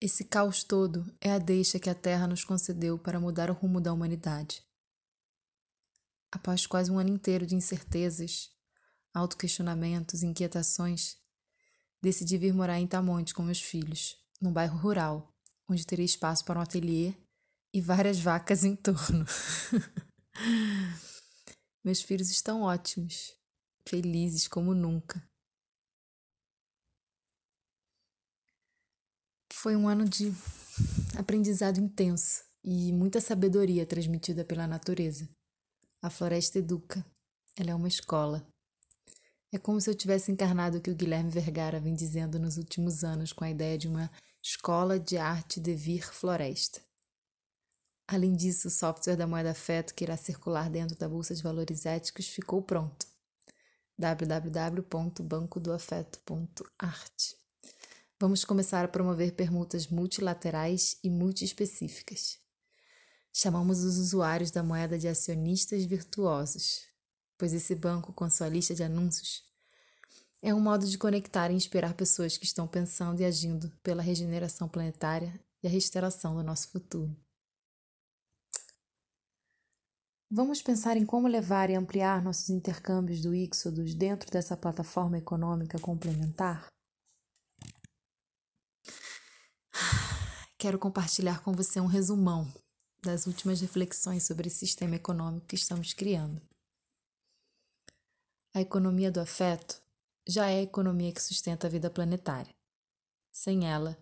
Esse caos todo é a deixa que a Terra nos concedeu para mudar o rumo da humanidade. Após quase um ano inteiro de incertezas, autoquestionamentos e inquietações, decidi vir morar em Tamontes com meus filhos, num bairro rural, onde teria espaço para um ateliê e várias vacas em torno. meus filhos estão ótimos, felizes como nunca. Foi um ano de aprendizado intenso e muita sabedoria transmitida pela natureza. A floresta educa, ela é uma escola. É como se eu tivesse encarnado o que o Guilherme Vergara vem dizendo nos últimos anos com a ideia de uma escola de arte de vir floresta. Além disso, o software da moeda afeto que irá circular dentro da Bolsa de Valores Éticos ficou pronto. www.bancodoafeto.art Vamos começar a promover permutas multilaterais e multiespecíficas. Chamamos os usuários da moeda de acionistas virtuosos, pois esse banco, com sua lista de anúncios, é um modo de conectar e inspirar pessoas que estão pensando e agindo pela regeneração planetária e a restauração do nosso futuro. Vamos pensar em como levar e ampliar nossos intercâmbios do Ixodos dentro dessa plataforma econômica complementar? quero compartilhar com você um resumão das últimas reflexões sobre esse sistema econômico que estamos criando. A economia do afeto já é a economia que sustenta a vida planetária. Sem ela,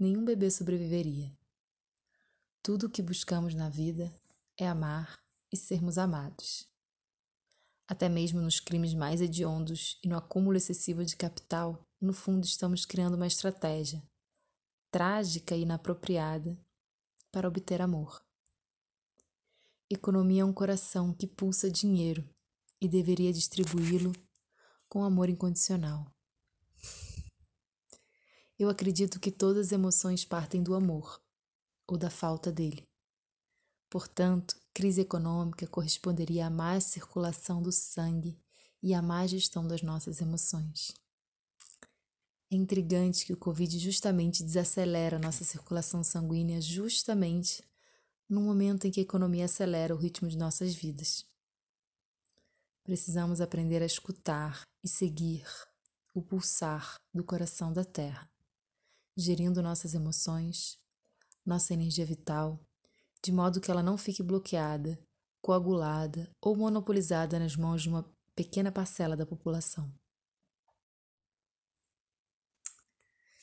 nenhum bebê sobreviveria. Tudo o que buscamos na vida é amar e sermos amados. Até mesmo nos crimes mais hediondos e no acúmulo excessivo de capital, no fundo estamos criando uma estratégia trágica e inapropriada para obter amor. Economia é um coração que pulsa dinheiro e deveria distribuí-lo com amor incondicional. Eu acredito que todas as emoções partem do amor ou da falta dele. Portanto, crise econômica corresponderia a má circulação do sangue e a má gestão das nossas emoções. É intrigante que o Covid justamente desacelera a nossa circulação sanguínea justamente no momento em que a economia acelera o ritmo de nossas vidas. Precisamos aprender a escutar e seguir o pulsar do coração da Terra, gerindo nossas emoções, nossa energia vital, de modo que ela não fique bloqueada, coagulada ou monopolizada nas mãos de uma pequena parcela da população.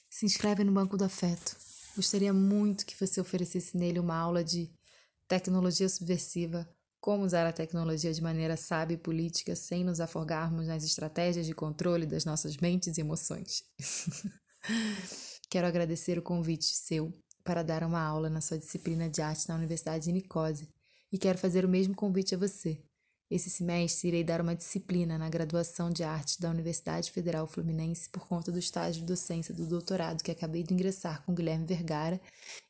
Se inscreve no Banco do Afeto. Gostaria muito que você oferecesse nele uma aula de tecnologia subversiva, como usar a tecnologia de maneira sábia e política sem nos afogarmos nas estratégias de controle das nossas mentes e emoções. Quero agradecer o convite seu para dar uma aula na sua disciplina de arte na Universidade de Nicósia e quero fazer o mesmo convite a você. Esse semestre irei dar uma disciplina na graduação de arte da Universidade Federal Fluminense por conta do estágio de docência do doutorado que acabei de ingressar com Guilherme Vergara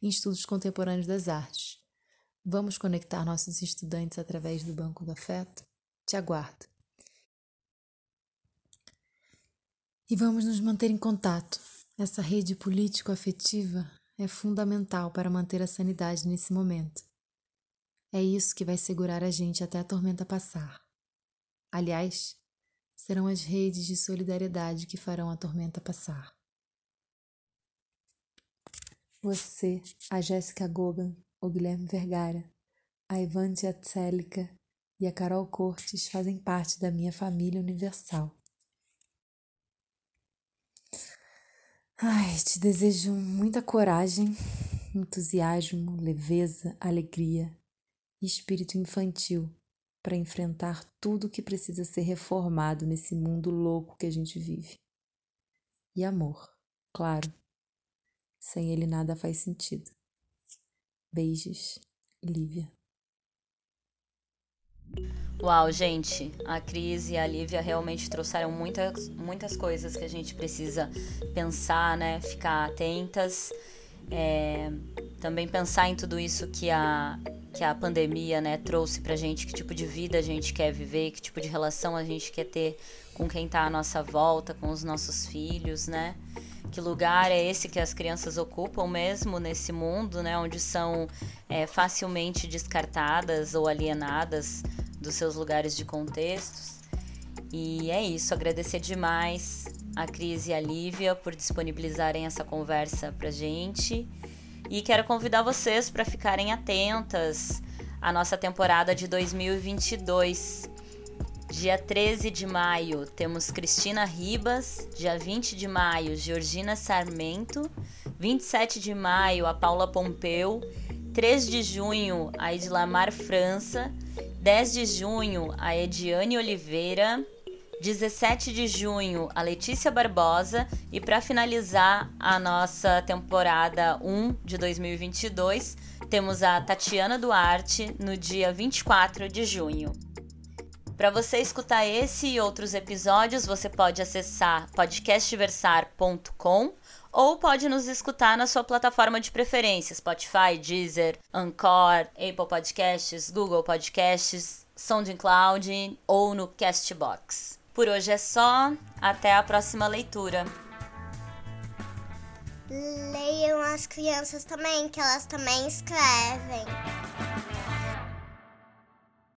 em Estudos Contemporâneos das Artes. Vamos conectar nossos estudantes através do Banco do Afeto? Te aguardo. E vamos nos manter em contato. Essa rede político-afetiva é fundamental para manter a sanidade nesse momento. É isso que vai segurar a gente até a tormenta passar. Aliás, serão as redes de solidariedade que farão a tormenta passar. Você, a Jéssica Gogan, o Guilherme Vergara, a Ivantia Tselica e a Carol Cortes fazem parte da minha família universal. Ai, te desejo muita coragem, entusiasmo, leveza, alegria, espírito infantil para enfrentar tudo que precisa ser reformado nesse mundo louco que a gente vive. E amor, claro. Sem ele nada faz sentido. Beijos, Lívia. Uau, gente, a Cris e a Lívia realmente trouxeram muitas, muitas coisas que a gente precisa pensar, né? Ficar atentas. É, também pensar em tudo isso que a, que a pandemia né, trouxe pra gente, que tipo de vida a gente quer viver, que tipo de relação a gente quer ter com quem tá à nossa volta, com os nossos filhos, né? Que lugar é esse que as crianças ocupam mesmo nesse mundo, né? Onde são é, facilmente descartadas ou alienadas dos seus lugares de contextos. E é isso, agradecer demais a Cris e a Lívia por disponibilizarem essa conversa pra gente. E quero convidar vocês para ficarem atentas à nossa temporada de 2022. Dia 13 de maio temos Cristina Ribas, dia 20 de maio Georgina Sarmento, 27 de maio a Paula Pompeu, 3 de junho a Edlamar França, 10 de junho a Ediane Oliveira, 17 de junho a Letícia Barbosa e para finalizar a nossa temporada 1 de 2022, temos a Tatiana Duarte no dia 24 de junho. Para você escutar esse e outros episódios, você pode acessar podcastversar.com ou pode nos escutar na sua plataforma de preferência, Spotify, Deezer, Anchor, Apple Podcasts, Google Podcasts, SoundCloud ou no Castbox. Por hoje é só, até a próxima leitura. Leiam as crianças também, que elas também escrevem.